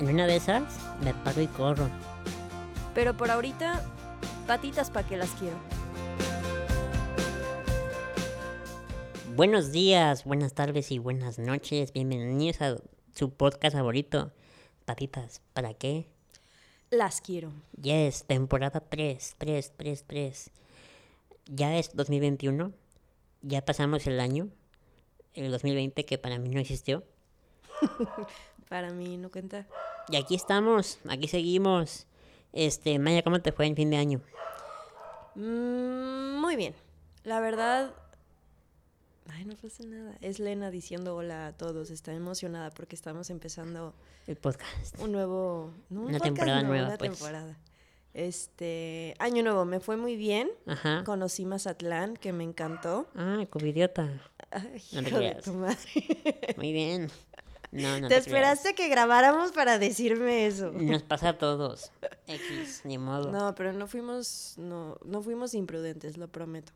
En una de esas me paro y corro. Pero por ahorita, patitas para que las quiero. Buenos días, buenas tardes y buenas noches. Bienvenidos a su podcast favorito. Patitas, ¿para qué? Las quiero. Yes, temporada 3, 3, 3, 3. Ya es 2021. Ya pasamos el año. El 2020 que para mí no existió. Para mí no cuenta. Y aquí estamos, aquí seguimos. Este, Maya, ¿cómo te fue en fin de año? Mm, muy bien. La verdad. Ay, no pasa nada. Es Lena diciendo hola a todos. Está emocionada porque estamos empezando El podcast. un nuevo. no, un Una podcast, temporada no, nueva, una pues. temporada. Este. Año nuevo, me fue muy bien. Ajá. Conocí Mazatlán, que me encantó. Ah, covidiota. Ay, No te creas. Muy bien. No, no Te te, esperaste que grabáramos para decirme eso. Nos pasa a todos. X, ni modo. No, pero no fuimos, no, no fuimos imprudentes, lo prometo.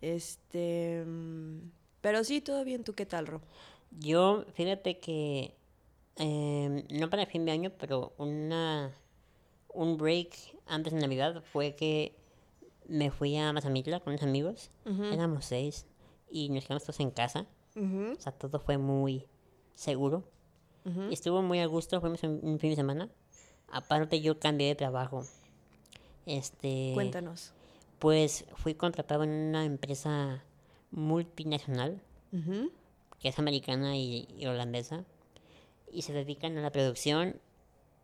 Este, mm, pero sí, todo bien. ¿Tú qué tal, Ro? Yo, fíjate que, em, no para fin de año, pero una, un break antes de Navidad fue que me fui a Mazamitla con unos amigos. Éramos seis y nos quedamos todos en casa. O sea, todo fue muy seguro. Y estuvo muy a gusto, fuimos un, un fin de semana. Aparte yo cambié de trabajo. Este... Cuéntanos. Pues fui contratado en una empresa multinacional, que es americana y, y holandesa, y se dedican a la producción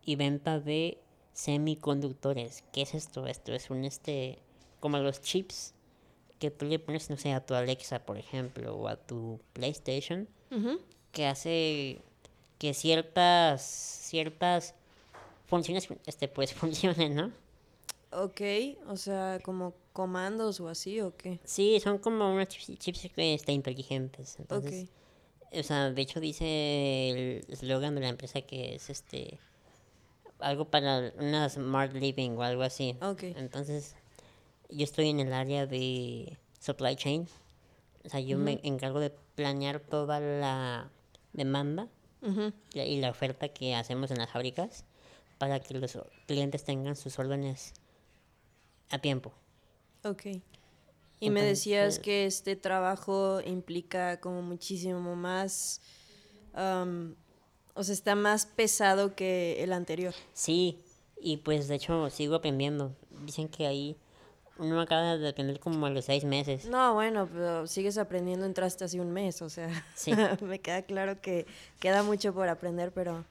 y venta de semiconductores. ¿Qué es esto? Esto es un este, como los chips que tú le pones, no sé, a tu Alexa, por ejemplo, o a tu PlayStation, ujú. Que hace que ciertas, ciertas funciones, este, pues funcionen, ¿no? Ok, o sea, como comandos o así, ¿o qué? Sí, son como unos chips, chips este, inteligentes. Entonces, o sea, de hecho dice el eslogan de la empresa que es este algo para una smart living o algo así. Ok. Entonces, yo estoy en el área de supply chain. O sea, yo me encargo de planear toda la demanda Ujú, y y la oferta que hacemos en las fábricas para que los clientes tengan sus órdenes a tiempo. Ok. Y me decías Entonces- que este trabajo implica como muchísimo más, o sea, está más pesado que el anterior. Sí, y pues de hecho sigo aprendiendo. Dicen que ahí uno acaba de aprender como a los seis meses. No, bueno, pero sigues aprendiendo, entraste hace un mes, o sea, Sí. me queda claro que queda mucho por aprender, pero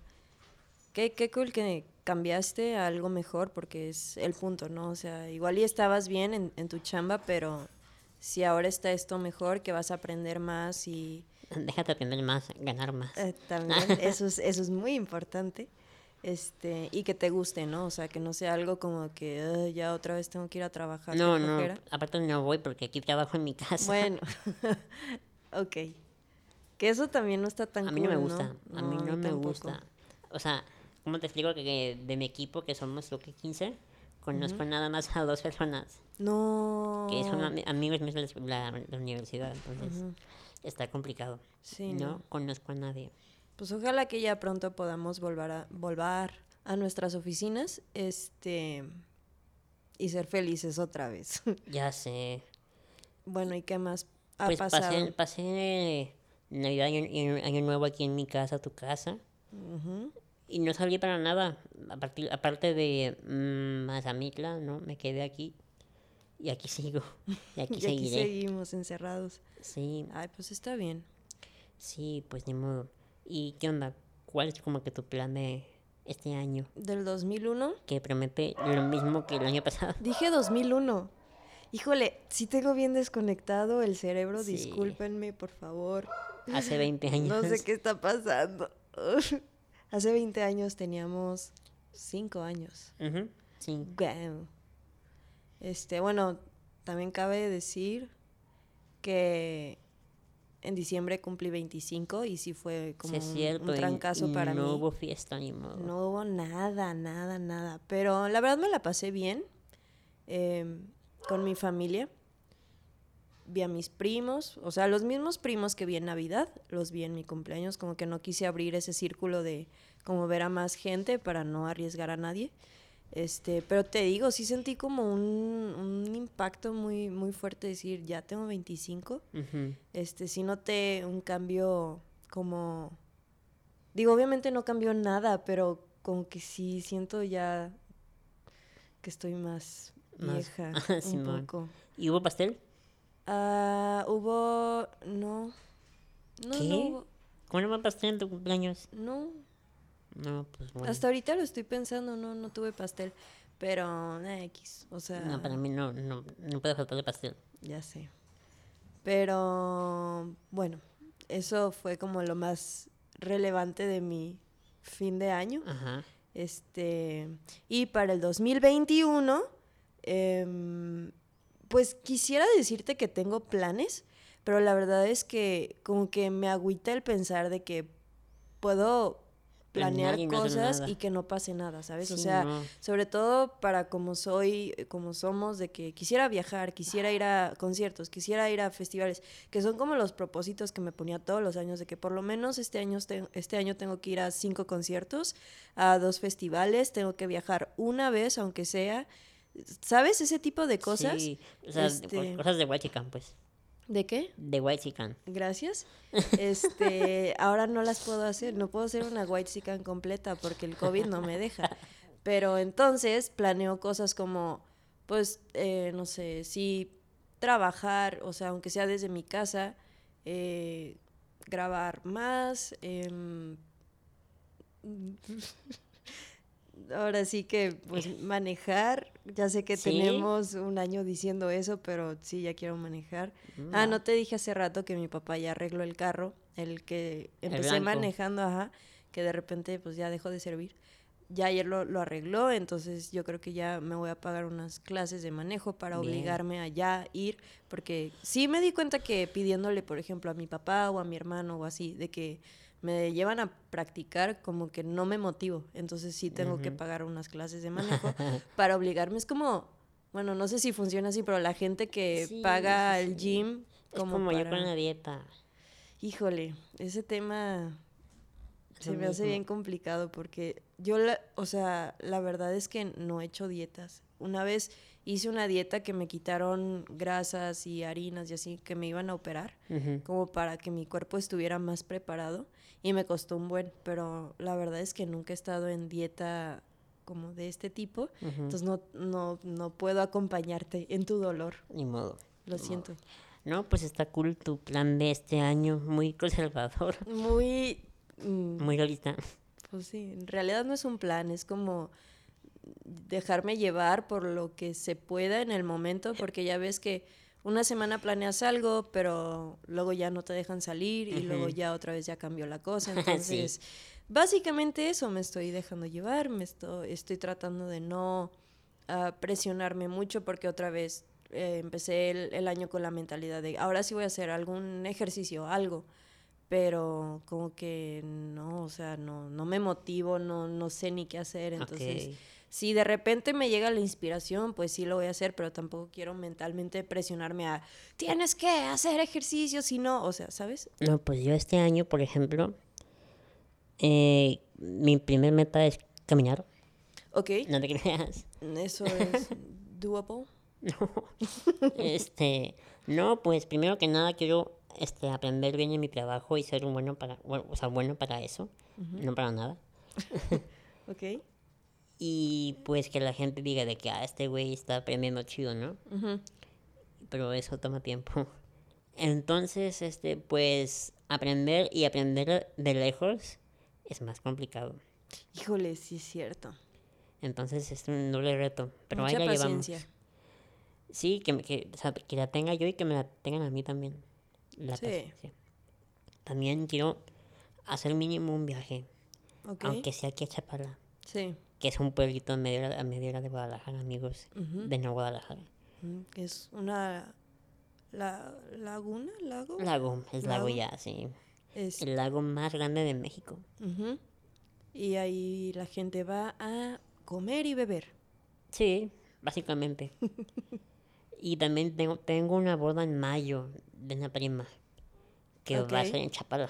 qué, qué cool que cambiaste a algo mejor, porque es el punto, ¿no? O sea, igual y estabas bien en, en tu chamba, pero si ahora está esto mejor, que vas a aprender más y Déjate aprender más, ganar más. eh, también eso es, eso es muy importante. Este, y que te guste, ¿no? O sea, que no sea algo como que "Ay, ya otra vez tengo que ir a trabajar. No, no, flojera". aparte no voy porque aquí trabajo en mi casa. Bueno, ok. Que eso también no está tan a mí no me gusta, a mí no me tampoco. gusta. O sea, ¿cómo te explico que, de mi equipo, que somos lo que 15, conozco nada más a dos personas, No. que son ami- amigos míos de la, escu- la- la universidad, entonces está complicado. Sí, no, no. conozco a nadie. Pues ojalá que ya pronto podamos volver a, volver a nuestras oficinas, este, y ser felices otra vez. Ya sé. bueno, ¿y qué más ha Pues pasado? pasé, pasé Navidad y Año Nuevo aquí en mi casa, tu casa. Y no salí para nada. A partir- aparte de mm, Mazamitla, ¿no? Me quedé aquí. Y aquí sigo. Y aquí Y aquí seguimos encerrados. Sí, Ay, pues está bien. sí, pues ni modo. ¿Y qué onda? ¿Cuál es como que tu plan de este año? Del 2001. Que promete lo mismo que el año pasado. Dije 2001. Híjole, si tengo bien desconectado el cerebro, Sí. discúlpenme, por favor. Hace 20 años. No sé qué está pasando. Hace 20 años teníamos 5 años. Sí. Guau. Este, bueno, también cabe decir que en diciembre cumplí 25 y sí fue como Sí, un- cierto. un trancazo para no mí. hubo fiesta ni modo. No hubo nada, nada, nada. Pero la verdad me la pasé bien em, con mi familia. vi a mis primos, o sea, los mismos primos que vi en Navidad, los vi en mi cumpleaños, como que no quise abrir ese círculo de como ver a más gente para no arriesgar a nadie. Este, pero te digo, sí sentí como un, un impacto muy, muy fuerte decir, ya tengo 25. Ujú. Este, sí noté un cambio como digo, obviamente no cambió nada, pero como que sí siento ya que estoy más Más- vieja un poco. ¿Y hubo pastel? Ah, hubo no. No, ¿Qué? no hubo- ¿Cómo no hubo pastel en tu cumpleaños? no. No, pues bueno. Hasta ahorita lo estoy pensando, no, no tuve pastel. Pero, eh, X, o sea, No, para mí no, no, no puede faltar el pastel. ya sé. Pero, bueno, eso fue como lo más relevante de mi fin de año. Ajá. Este, y para el 2021, em, pues quisiera decirte que tengo planes, pero la verdad es que como que me agüita el pensar de que puedo planear no cosas y que no pase nada, ¿sabes? o sea, no. sobre todo para como soy, eh, como somos, de que quisiera viajar, quisiera ir a conciertos, quisiera ir a festivales, que son como los propósitos que me ponía todos los años, de que por lo menos este año, te- este año tengo que ir a cinco conciertos, a dos festivales, tengo que viajar una vez, aunque sea. ¿Sabes? Ese tipo de cosas. Sí, o sea, de- Este- cosas de White pues. ¿De qué? De White Gracias. Este, ahora no las puedo hacer, no puedo hacer una white chican completa porque el COVID no me deja. Pero entonces planeo cosas como, pues, eh, no sé, sí, trabajar, o sea, aunque sea desde mi casa, eh, grabar más. em, ahora sí que, pues, manejar. Ya sé que ¿Sí? tenemos un año diciendo eso, pero sí, ya quiero manejar. Ah, no te dije hace rato que mi papá ya arregló el carro, el que empecé manejando, ajá, que de repente pues ya dejó de servir. Ya ayer lo, lo arregló, entonces yo creo que ya me voy a pagar unas clases de manejo para Bien. obligarme a ya ir, porque sí me di cuenta que pidiéndole, por ejemplo, a mi papá o a mi hermano o así, de que me llevan a practicar, como que no me motivo, entonces sí tengo que pagar unas clases de manejo para obligarme. Es como, bueno, no sé si funciona así, pero la gente que Sí, paga sí, el sí. gym Es como, como, yo para- con la dieta. Híjole, ese tema se me hace bien complicado porque yo, la, o sea, la verdad es que no he hecho dietas. Una vez hice una dieta que me quitaron grasas y harinas y así que me iban a operar, como para que mi cuerpo estuviera más preparado y me costó un buen, pero la verdad es que nunca he estado en dieta como de este tipo, entonces no, no, no puedo acompañarte en tu dolor, Ni modo. lo ni siento. modo. No, pues está cool tu plan de este año, muy conservador, Muy... mm, muy realista. Pues sí, en realidad no es un plan, es como dejarme llevar por lo que se pueda en el momento, porque ya ves que una semana planeas algo, pero luego ya no te dejan salir y luego ya otra vez ya cambió la cosa. Sí. Entonces, básicamente eso me estoy dejando llevar, me estoy, estoy tratando de no ah, presionarme mucho porque otra vez eh, empecé el, el año con la mentalidad de ahora sí voy a hacer algún ejercicio, algo pero como que no, o sea, no, no me motivo, no, no sé ni qué hacer. Entonces, si de repente me llega la inspiración, pues sí lo voy a hacer, pero tampoco quiero mentalmente presionarme a tienes que hacer ejercicio, si no, o sea, ¿sabes? No, pues yo este año, por ejemplo, eh, mi primer meta es caminar. Ok, No te creas. eso es doable. No. este, no, pues primero que nada quiero este, aprender bien en mi trabajo y ser un bueno para, bueno, o sea, bueno para eso, no para nada. Ok. Y pues que la gente diga de que ah, este güey está aprendiendo chido, ¿no? Pero eso toma tiempo. Entonces, este, pues aprender y aprender de lejos es más complicado. Híjole, sí es cierto. Entonces es un doble reto. Pero Mucha ahí la llevamos. Sí, que, que, o sea, que la tenga yo y que me la tengan a mí también. La Sí. paciencia. También quiero hacer mínimo un viaje, aunque sea aquí a Chapala, Sí. que es un pueblito a media a media hora de Guadalajara, amigos, de no Guadalajara. mm, que Es una la, laguna, lago. Lago, es lago Lago. ya, sí. Es- El lago más grande de México. Y ahí la gente va a comer y beber. Sí, básicamente. Y también tengo, tengo una boda en mayo de una prima que va a ser en Chapala.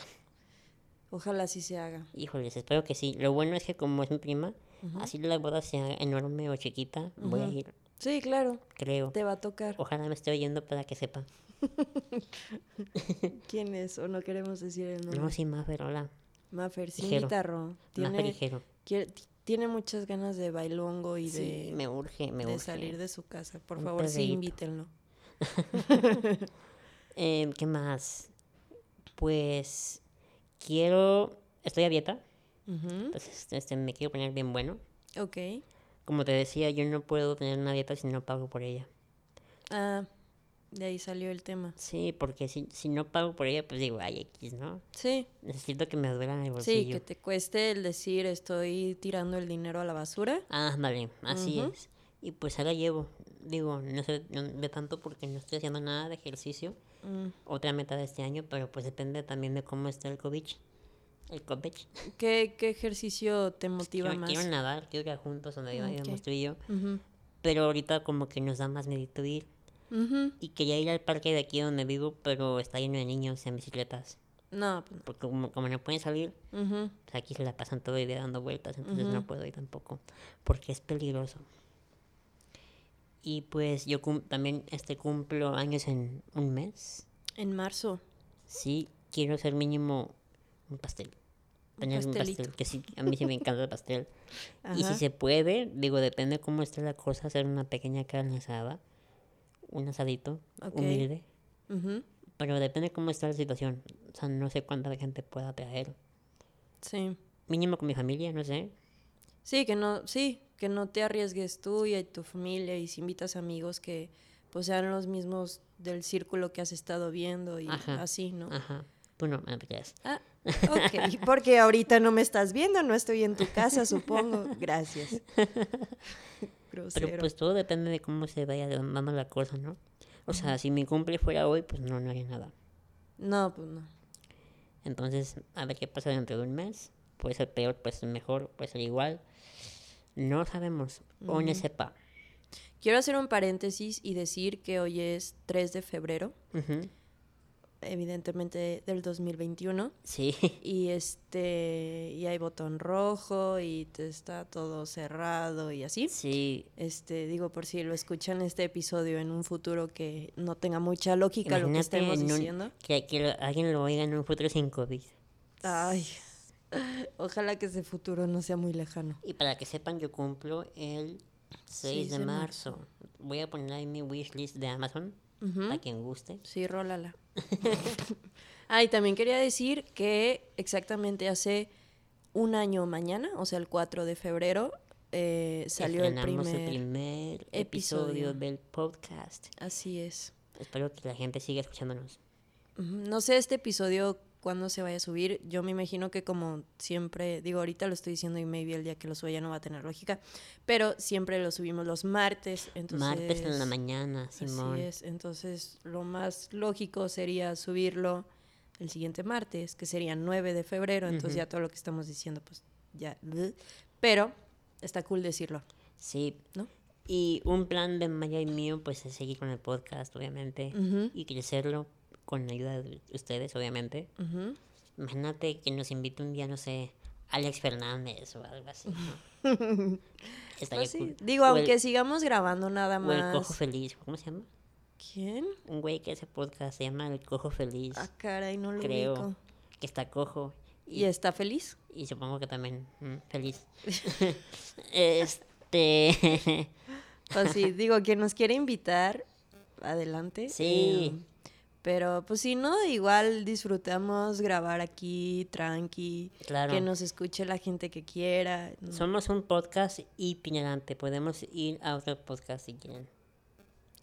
Ojalá así se haga. Híjoles, espero que sí. Lo bueno es que como es mi prima, así la boda sea enorme o chiquita, voy a ir, Sí, claro, creo. te va a tocar. Ojalá me esté oyendo para que sepa. ¿Quién es? O no queremos decir el nombre. No, sí, Maffer, hola. Mafer, sí, guitarro. Tiene, quiere- tiene muchas ganas de bailongo y Sí, de, me urge, me de urge. salir de su casa. Por Un favor, sí, invítenlo. Eh, ¿Qué más? Pues quiero... Estoy a dieta, Ujú, entonces este, me quiero poner bien bueno. Ok. Como te decía, yo no puedo tener una dieta si no pago por ella. Ah, de ahí salió el tema. Sí, porque si, si no pago por ella, pues digo, ay, X, ¿no? Sí, Necesito que me duela el sí, bolsillo. que te cueste el decir estoy tirando el dinero a la basura. Ah, vale, así es. Y pues ahora llevo. Digo, no sé no- de tanto porque no estoy haciendo nada de ejercicio. Mm, Otra meta de este año, pero pues depende también de cómo está el COVID. El COVID. ¿Qué, qué ejercicio te motiva Quiero, más? quiero nadar, quiero ir a juntos donde íbamos tú y yo. Ujú, Pero ahorita como que nos da más medito ir. Y quería ir al parque de aquí donde vivo, pero está lleno de niños en bicicletas. No, pues Porque como, como no pueden salir, pues aquí se la pasan todo el día dando vueltas, entonces no puedo ir tampoco, porque es peligroso. Y pues yo cum- también este cumplo años en un mes. En marzo. Sí, quiero hacer mínimo un pastel. Un Tener un pastelito. pastel, que sí, a mí sí me encanta el pastel. Y si se puede, digo, depende cómo esté la cosa, hacer una pequeña carne asada, un asadito, Ok. humilde. Ujú, Pero depende cómo está la situación. O sea, no sé cuánta gente pueda traer. Sí. Mínimo con mi familia, no sé. Sí, que no, sí, que no te arriesgues tú y tu familia y si invitas amigos que pues sean los mismos del círculo que has estado viendo y Ajá. así, ¿no? Ajá. Tú no, me creas. Ah, ok, porque ahorita no me estás viendo, no estoy en tu casa, supongo. Gracias. Grosero. Pero pues todo depende de cómo se vaya dando la cosa, ¿no? O sea, si mi cumple fuera hoy, pues no, no haría nada. No, pues no. Entonces, a ver qué pasa dentro de un mes. Puede ser peor, puede ser mejor, puede ser igual. No sabemos. O no sepa. Quiero hacer un paréntesis y decir que hoy es 3 de febrero, Ujú. evidentemente del 2021. Sí. Y este y hay botón rojo y te está todo cerrado y así. Sí. Este, digo por si lo escuchan este episodio en un futuro que no tenga mucha lógica lo que estemos un- diciendo. que, que lo- alguien lo oiga en un futuro sin COVID. Ay. Ojalá que ese futuro no sea muy lejano. Y para que sepan, yo cumplo el 6 de de marzo. Voy a poner ahí mi wishlist de Amazon. Ujú. Para quien guste. Sí, rólala. ah, y también quería decir que exactamente hace un año mañana, o sea, el 4 de febrero, eh, salió el primer... primer episodio. episodio del podcast. Así es. Espero que la gente siga escuchándonos. No sé este episodio cuándo se vaya a subir. Yo me imagino que como siempre, digo, ahorita lo estoy diciendo y maybe el día que lo suba ya no va a tener lógica, pero siempre lo subimos los martes, entonces... Martes en la mañana, Simón. Así es, entonces lo más lógico sería subirlo el siguiente martes, que sería 9 de febrero, entonces ya todo lo que estamos diciendo, pues ya... Pero está cool decirlo, Sí. ¿no? Y un plan de Maya y mío, pues es seguir con el podcast, obviamente. Y crecerlo con ayuda de ustedes, obviamente. ujú. Imagínate que nos invite un día, no sé, Alex Fernández o algo así. ¿no? Pues sí. Digo, O el- aunque sigamos grabando nada O el Cojo más... Feliz, ¿cómo se llama? ¿Quién? Un güey que hace podcast, se llama El Cojo Feliz, Ah, caray, no lo creo. ubico. Que está cojo. ¿Y está feliz? Y supongo que también mm, feliz. este. Pues sí, digo, quien nos quiere invitar, adelante. Sí. em, pero pues si no, igual disfrutamos grabar aquí, tranqui, Claro. que nos escuche la gente que quiera. ¿no? Somos un podcast itinerante. Podemos ir a otro podcast si quieren.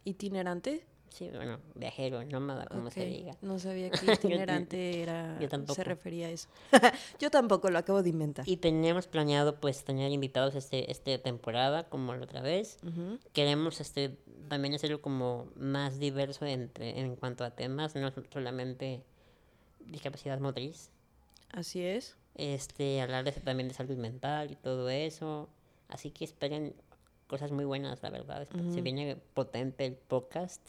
¿Itinerante? Sí, bueno, viajero, nómada, como se diga. No sabía que itinerante era, yo tampoco. se refería a eso. yo tampoco, lo acabo de inventar. Y teníamos planeado pues tener invitados este, este temporada, como la otra vez. Queremos este también hacerlo como más diverso entre, en cuanto a temas, no solamente discapacidad motriz. Así es. Este, hablar de- también de salud mental y todo eso. Así que esperen cosas muy buenas, la verdad. Se viene potente el podcast.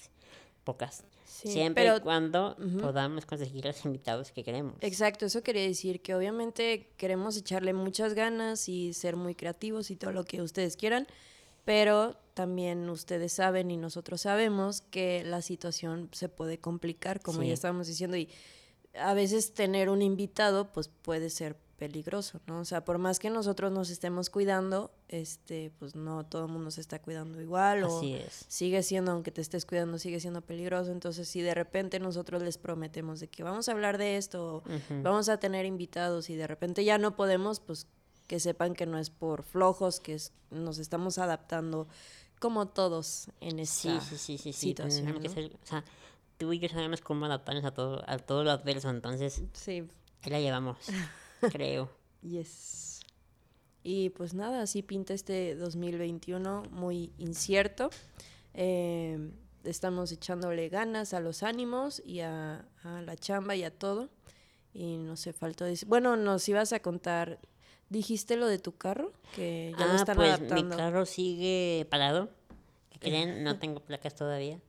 Sí, Siempre pero- y cuando podamos conseguir los invitados que queremos. Exacto, eso quería decir que obviamente queremos echarle muchas ganas y ser muy creativos y todo lo que ustedes quieran, pero también ustedes saben y nosotros sabemos que la situación se puede complicar, como Sí. ya estábamos diciendo, y a veces tener un invitado pues puede ser peligroso, ¿no? O sea, por más que nosotros nos estemos cuidando, este, pues no todo el mundo se está cuidando igual o Así es. sigue siendo, aunque te estés cuidando, sigue siendo peligroso. Entonces, si de repente nosotros les prometemos de que vamos a hablar de esto, o vamos a tener invitados y de repente ya no podemos, pues que sepan que no es por flojos, que es- nos estamos adaptando como todos en esta sí, sí, sí, sí. situación. o sea, tú y yo sabemos cómo adaptarnos a todo, a todo lo adverso, entonces Sí, ahí la llevamos, creo. yes. Y pues nada, así pinta este 2021 muy incierto. Eh, estamos echándole ganas a los ánimos y a, a la chamba y a todo. Y no sé, faltó decir. Bueno, nos ibas a contar. ¿Dijiste lo de tu carro? Que ya lo ah, están pues adaptando. mi carro sigue parado. ¿Qué creen? No tengo placas todavía.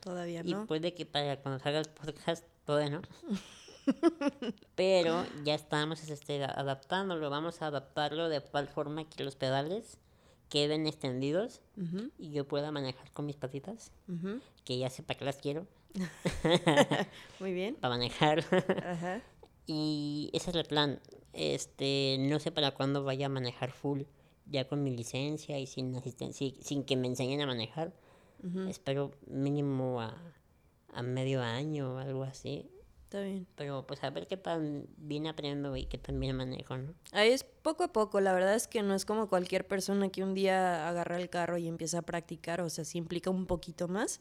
Todavía Y no. puede que para cuando salga el podcast todavía no. Pero ya estamos este, adaptándolo. Vamos a adaptarlo de tal forma que los pedales queden extendidos y yo pueda manejar con mis patitas. Que ya sé para qué las quiero. Muy bien. Para manejar. Ajá. y ese es el plan. Este, no sé para cuándo vaya a manejar full. Ya con mi licencia y sin asistencia, sin que me enseñen a manejar. Espero mínimo a, a medio año o algo así. Está bien. Pero pues a ver qué tan bien aprendo y qué tan bien manejo, ¿no? Ahí es poco a poco, la verdad es que no es como cualquier persona que un día agarra el carro y empieza a practicar, o sea, sí implica un poquito más,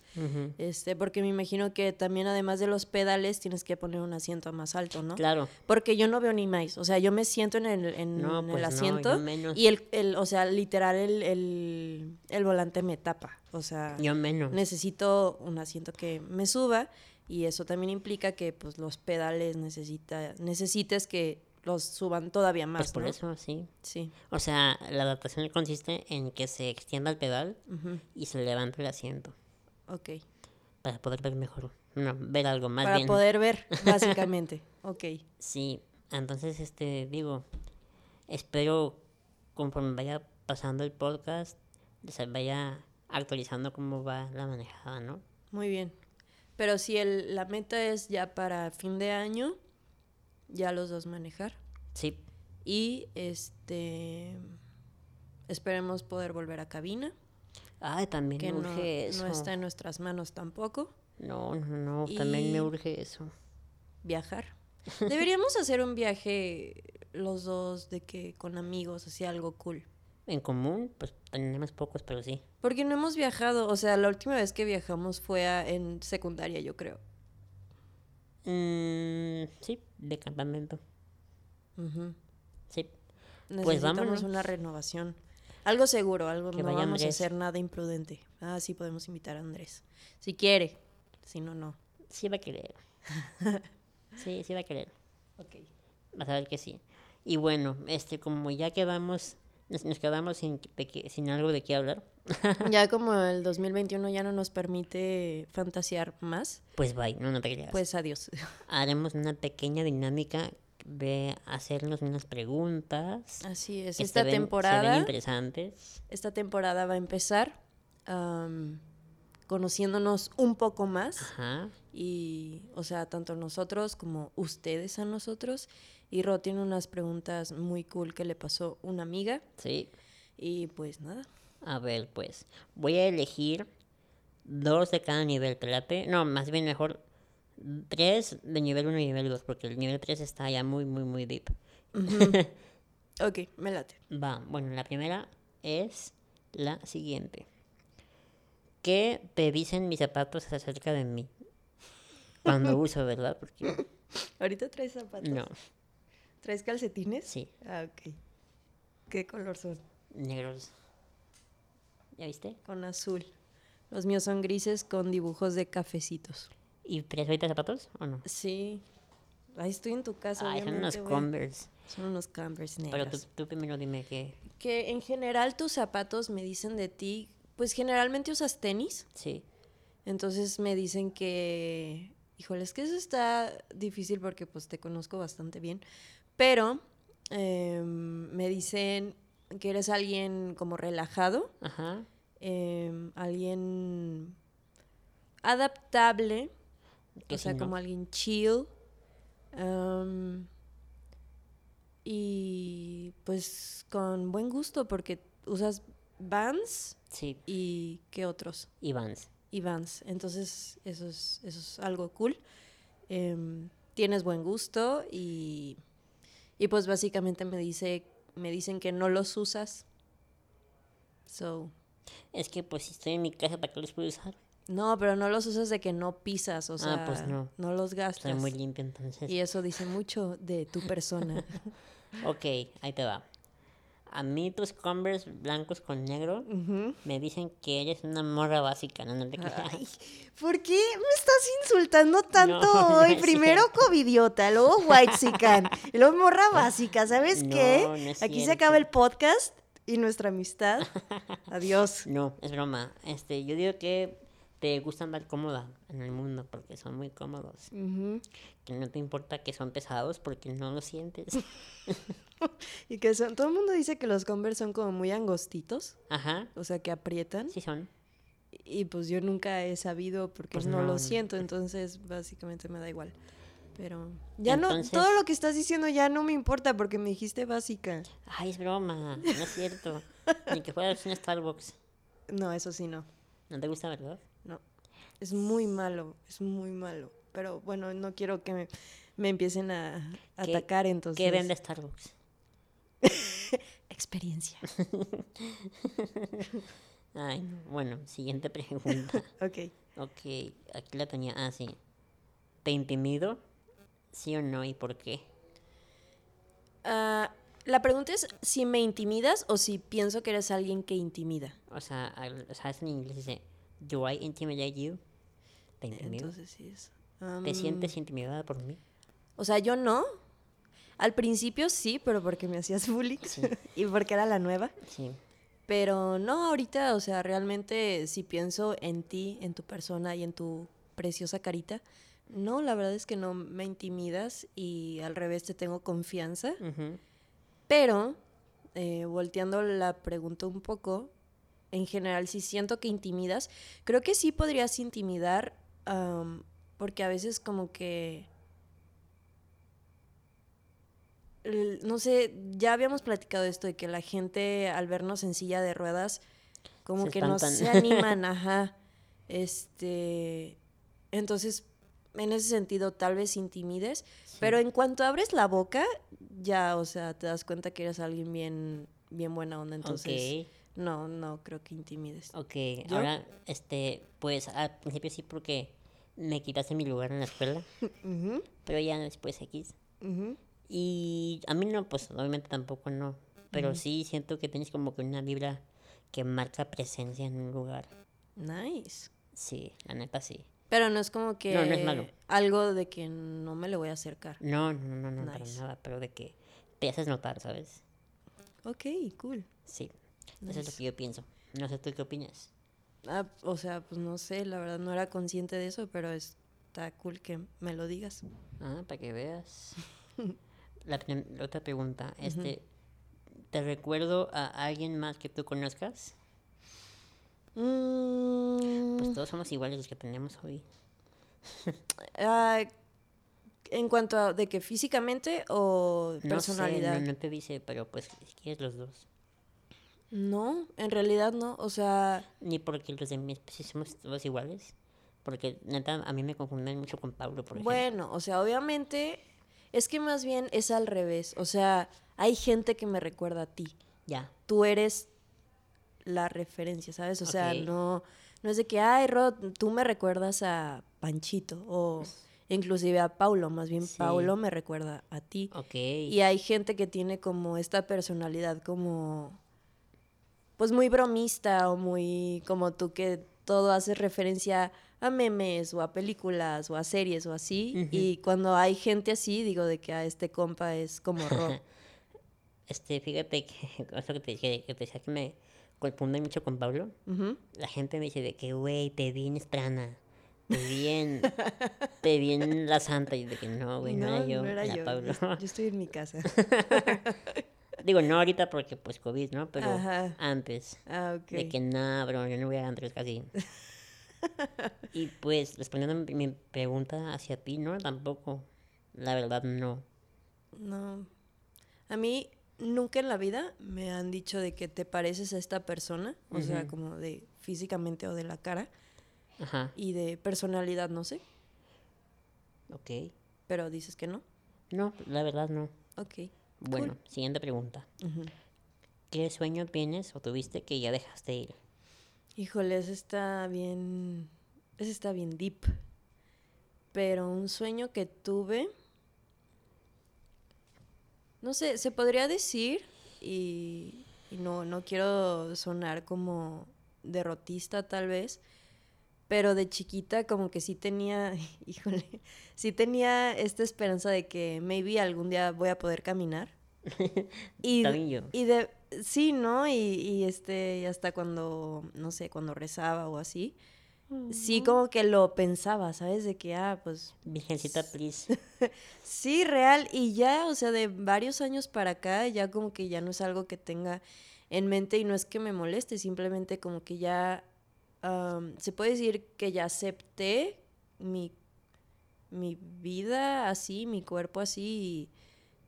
este, porque me imagino que también además de los pedales tienes que poner un asiento más alto, ¿no? Claro. Porque yo no veo ni más, o sea, yo me siento en el, en No, el pues asiento y el, el, o sea, literal el, el, el volante me tapa, o sea, Yo menos. necesito un asiento que me suba y eso también implica que pues los pedales necesita, necesites que los suban todavía más, Pues por ¿no? eso, sí. Sí. O sea, la adaptación consiste en que se extienda el pedal y se levante el asiento Ok. para poder ver mejor. No, ver algo más Para bien. poder ver, básicamente. ok. Sí, entonces, este, digo, espero conforme vaya pasando el podcast, se vaya actualizando cómo va la manejada, ¿no? Muy bien. Pero si el, la meta es ya para fin de año, ya los dos manejar. Sí, Y este esperemos poder volver a cabina, ay, también que me no, urge eso. no está en nuestras manos tampoco. No, no, no, también me urge eso. Viajar. Deberíamos hacer un viaje los dos de que con amigos, así algo cool. En común, pues tenemos pocos, pero sí. Porque no hemos viajado, o sea, la última vez que viajamos fue a- en secundaria, yo creo. Mm, sí, de campamento. Sí, Necesitamos vámonos. una renovación. Algo seguro, algo Que no vaya vamos a hacer nada imprudente. Ah, sí podemos invitar a Andrés. Si quiere, si no, no. sí va a querer. Sí, sí va a querer. Ok. Vas a ver que sí. Y bueno, este, como ya quedamos, nos, nos quedamos que- sin algo de qué hablar, Ya como el 2021 ya no nos permite fantasear más, pues bye, no, no te creas. pues adiós. Haremos una pequeña dinámica de hacernos unas preguntas. Así es. que Esta ven- Se ven temporada, interesantes. esta temporada va a empezar conociéndonos un poco más. Ajá. Y, o sea, tanto nosotros como ustedes a nosotros. Y Ro tiene unas preguntas muy cool que le pasó una amiga. Sí. Y pues nada. A ver, pues. Voy a elegir dos de cada nivel, ¿te late? No, más bien mejor tres de nivel 1 y nivel 2, porque el nivel 3 está ya muy, muy, muy deep. Ok, me late. Va, bueno, la primera es la siguiente. ¿Qué te dicen mis zapatos acerca de mí? Cuando uso, ¿verdad? Porque ¿Ahorita traes zapatos? no, ¿Traes calcetines? sí, Ah, ok. ¿Qué color son? negros. ¿Ya viste? Con azul. Los míos son grises con dibujos de cafecitos. ¿Y traes ahorita zapatos o no? Sí. Ahí estoy en tu casa, Ay, son unos güey. Converse. Son unos Converse Pero negros. tú, tú primero dime que Que en general tus zapatos me dicen de ti, pues generalmente usas tenis. sí. Entonces me dicen que, híjole, es que eso está difícil porque pues te conozco bastante bien, pero em, me dicen que eres alguien como relajado, Ajá. em, alguien adaptable, o sea, como alguien chill. am, y pues con buen gusto porque usas Vans Sí, y ¿qué otros? y Vans. y Vans. Entonces, eso es, eso es algo cool. Em, tienes buen gusto y, y pues básicamente me dice me dicen que no los usas. So, Es que pues si estoy en mi casa, ¿para qué los puedo usar? no, pero no los usas de que no pisas, o sea, Ah, pues no. los gastas. muy limpio entonces. Y eso dice mucho de tu persona. Ok, ahí te va. A mí tus Converse blancos con negro me dicen que eres una morra básica, ¿no? No te. Ay, ¿Por qué me estás insultando tanto No, hoy? Primero covidiota, luego whitezican, y luego morra básica, ¿sabes qué? Aquí se acaba el podcast y nuestra amistad. Adiós. No, es broma. Este, yo digo que te gusta andar cómoda en el mundo porque son muy cómodos. Que no te importa que son pesados porque no lo sientes. Y que son, todo el mundo dice que los Converse son como muy angostitos, Ajá, o sea, que aprietan. sí son. Y pues yo nunca he sabido porque Pues no, no, lo siento, entonces básicamente me da igual. Pero ya Entonces- no, todo lo que estás diciendo ya no me importa porque me dijiste básica. Ay, es broma, no es cierto. Ni que fueras un Starbucks. No, eso sí no. ¿No te gusta, verdad? No, es muy malo, es muy malo. Pero bueno, no quiero que me, me empiecen a ¿Qué- atacar entonces. ¿Qué vende Starbucks? Experiencia. Ay, no. Bueno, siguiente pregunta. ok. Ok, aquí la tenía. Ah, sí. ¿Te intimido? ¿Sí o no? ¿Y por qué? Ah, la pregunta es si me intimidas o si pienso que eres alguien que intimida. O sea, al- o sea, es en inglés dice, ¿Do I intimidate you? ¿Te intimido? Entonces sí es. ¿Te sientes intimidada por mí? O sea, yo no. Al principio sí, pero porque me hacías bullying y porque era la nueva. Sí. Pero no, ahorita, o sea, realmente si pienso en ti, en tu persona y en tu preciosa carita, no, la verdad es que no me intimidas y al revés te tengo confianza. Pero, eh, volteando la pregunta un poco, en general, si siento que intimidas, creo que sí podrías intimidar, porque a veces como que... No sé, ya habíamos platicado esto de que la gente al vernos en silla de ruedas, como Se que no se animan, ajá. Este, entonces, en ese sentido, tal vez intimides, pero en cuanto abres la boca, ya, o sea, te das cuenta que eres alguien bien, bien buena onda, entonces, no, no creo que intimides. Ok. Ahora, este, pues al principio sí porque me quitaste mi lugar en la escuela, pero ya después X. ujú. Y a mí no, pues obviamente tampoco no. Pero sí siento que tienes como que una vibra que marca presencia en un lugar. Nice. Sí, la neta sí. Pero no es como que No, no es malo. algo de que no me le voy a acercar. No, no, no, no, para Nice. nada, pero de que te haces notar, ¿sabes? Ok, cool. Sí, eso es lo Nice. que yo pienso. No sé tú qué opinas. Ah, o sea, pues no sé, la verdad no era consciente de eso, pero está cool que me lo digas. Ah, para que veas. La, otra pregunta, este, ¿te recuerdo a alguien más que tú conozcas? Mm, Pues todos somos iguales los que tenemos hoy. en cuanto a de que físicamente o No personalidad. sé, no, no te dice, pero pues si quieres los dos. no, en realidad no. O sea, Ni porque los de mi especie somos todos iguales. Porque neta, a mí me confunden mucho con Pablo, por ejemplo. bueno, o sea, obviamente es que más bien es al revés. O sea, hay gente que me recuerda a ti. Ya. Tú eres la referencia, ¿sabes? O sea, no, no es de que, ay, Rod, tú me recuerdas a Panchito o inclusive a Paulo, más bien Sí. Paulo me recuerda a ti. Ok. Y hay gente que tiene como esta personalidad como, pues muy bromista o muy como tú que todo hace referencia a memes o a películas o a series o así. Y cuando hay gente así, digo de que a este compa es como Ro. Este, fíjate que, eso que te, que, que te decía que me confunde mucho con Pablo. La gente me dice de que, güey, te vi en Estrana. Te vi en, te vi en La Santa. Y de que no, güey, no, era yo. no era yo. Pablo. Yo, estoy en mi casa. Digo, no ahorita porque pues COVID, ¿no? Pero Ajá. antes. Ah. De que no, bro, yo no voy a Andrés casi. y pues, respondiendo a mi, pregunta hacia ti, no, tampoco. La verdad, no. No. A mí nunca en la vida me han dicho de que te pareces a esta persona, o sea, como de físicamente o de la cara Ajá, y de personalidad, no sé, ok. pero dices que no. No, la verdad, no. Ok. Bueno, siguiente pregunta. ¿Qué sueño tienes o tuviste que ya dejaste ir? Híjole, ese está bien, ese está bien deep. Pero un sueño que tuve, no sé, se podría decir, y, y no, no quiero sonar como derrotista tal vez, pero de chiquita como que sí tenía, híjole, sí tenía esta esperanza de que maybe algún día voy a poder caminar. Y, y de, sí, ¿no? Y, y este, y hasta cuando, no sé, cuando rezaba o así, sí como que lo pensaba, ¿sabes? De que, ah, pues Virgencita, please. sí, real. Y ya, o sea, de varios años para acá, ya como que ya no es algo que tenga en mente y no es que me moleste, simplemente como que ya, am, se puede decir que ya acepté mi, mi vida así, mi cuerpo así,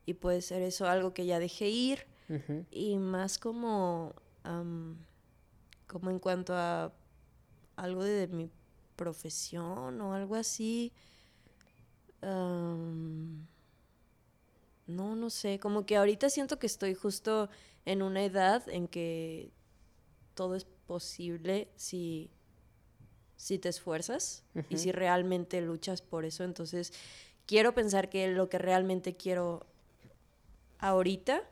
y, y puede ser eso algo que ya dejé ir. Y más como, como en cuanto a algo de, mi profesión o algo así. no, no sé, como que ahorita siento que estoy justo en una edad en que todo es posible si, si te esfuerzas y si realmente luchas por eso. Entonces, quiero pensar que lo que realmente quiero ahorita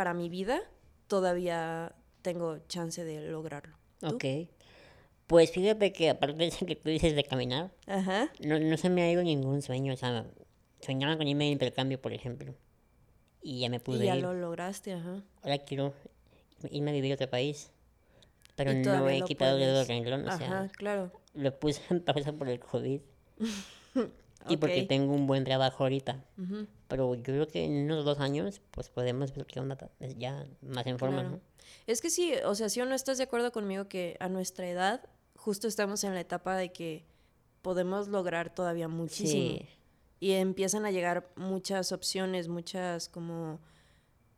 para mi vida, todavía tengo chance de lograrlo. ¿Tú? Ok. Pues fíjate que aparte de eso que tú dices de caminar, Ajá. no, no se me ha ido ningún sueño. O sea, soñaba con irme de intercambio, por ejemplo. Y ya me Y pude ya ir. lo lograste, ajá. Ahora quiero irme a vivir a otro país. Pero Y no he quitado el dedo renglón. O Ajá, sea, claro. lo puse en pausa por el COVID. Y porque tengo un buen trabajo ahorita. Pero yo creo que en unos dos años, pues podemos ver qué onda ta- ya más en forma, claro. ¿no? Es que sí, o sea, si o no estás de acuerdo conmigo que a nuestra edad justo estamos en la etapa de que podemos lograr todavía muchísimo. Sí. Y empiezan a llegar muchas opciones, muchas como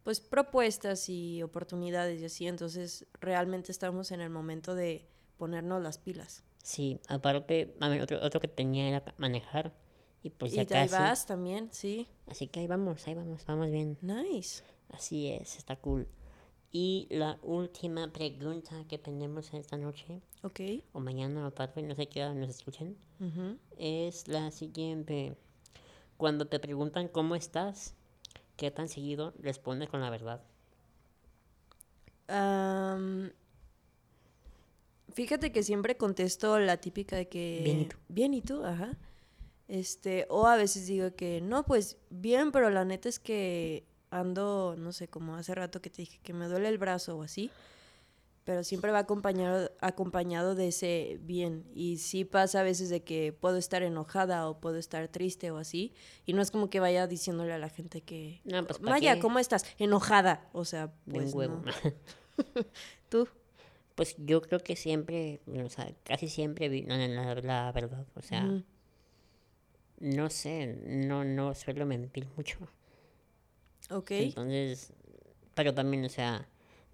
pues propuestas y oportunidades y así, entonces realmente estamos en el momento de ponernos las pilas. Sí, aparte, a ver, otro, otro que tenía era manejar. Y pues y ahí vas también, sí. Así que ahí vamos, ahí vamos, vamos bien. Nice. Así es, está cool. Y la última pregunta que tenemos esta noche, Ok. o mañana o tarde, no sé qué hora nos escuchen, es la siguiente. Cuando te preguntan cómo estás, ¿qué tan seguido respondes con la verdad? Fíjate que siempre contesto la típica de que... Bien, ¿y tú? Bien, ¿y tú? Ajá. Este, o a veces digo que no, pues bien, pero la neta es que ando, no sé, como hace rato que te dije que me duele el brazo o así, pero siempre va acompañado, acompañado de ese bien. Y sí pasa a veces de que puedo estar enojada o puedo estar triste o así, y no es como que vaya diciéndole a la gente que, No, pues, ¿pa' Maya, qué? ¿cómo estás? Enojada, o sea, pues huevo. no. Tú. Pues yo creo que siempre, o sea, casi siempre vi la, la- la verdad. O sea. No sé, no, no suelo mentir mucho. Ok. Entonces, pero también, o sea,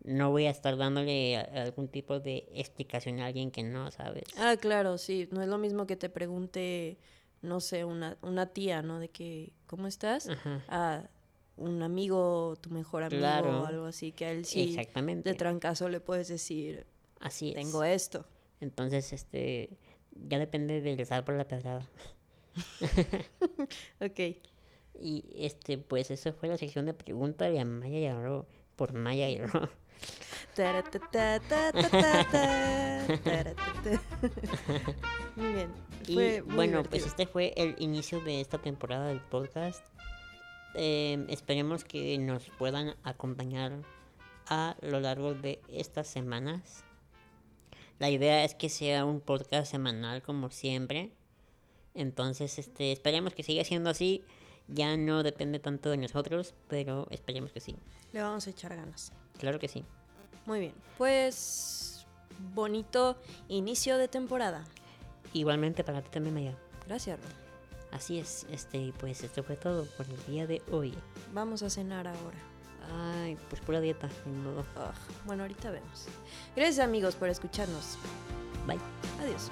no voy a estar dándole algún tipo de explicación a alguien que no, ¿sabes? Ah, claro, sí. No es lo mismo que te pregunte, no sé, una, una tía, ¿no? De que, ¿cómo estás? Ajá. A un amigo, tu mejor amigo Claro. o algo así, que a él sí Exactamente. de trancazo le puedes decir, Así es. tengo esto. Entonces, este, ya depende del por la pedrada. Ok. Y este, pues eso fue la sección de preguntas de Amaya y Aro. por Maya y Ro. Muy bien. Y Fue muy bueno, pues divertido. este fue el inicio de esta temporada del podcast. Eh, esperemos que nos puedan acompañar a lo largo de estas semanas. La idea es que sea un podcast semanal como siempre. Entonces, este, esperemos que siga siendo así. Ya no depende tanto de nosotros, pero esperemos que sí. Le vamos a echar ganas. Claro que sí. Muy bien. Pues bonito inicio de temporada. Igualmente para ti también, Maya. Gracias, Ro. Así es, este, pues esto fue todo por el día de hoy. Vamos a cenar ahora. Ay, pues pura dieta. Ugh, Bueno, ahorita vemos. Gracias amigos por escucharnos. Bye. Adiós.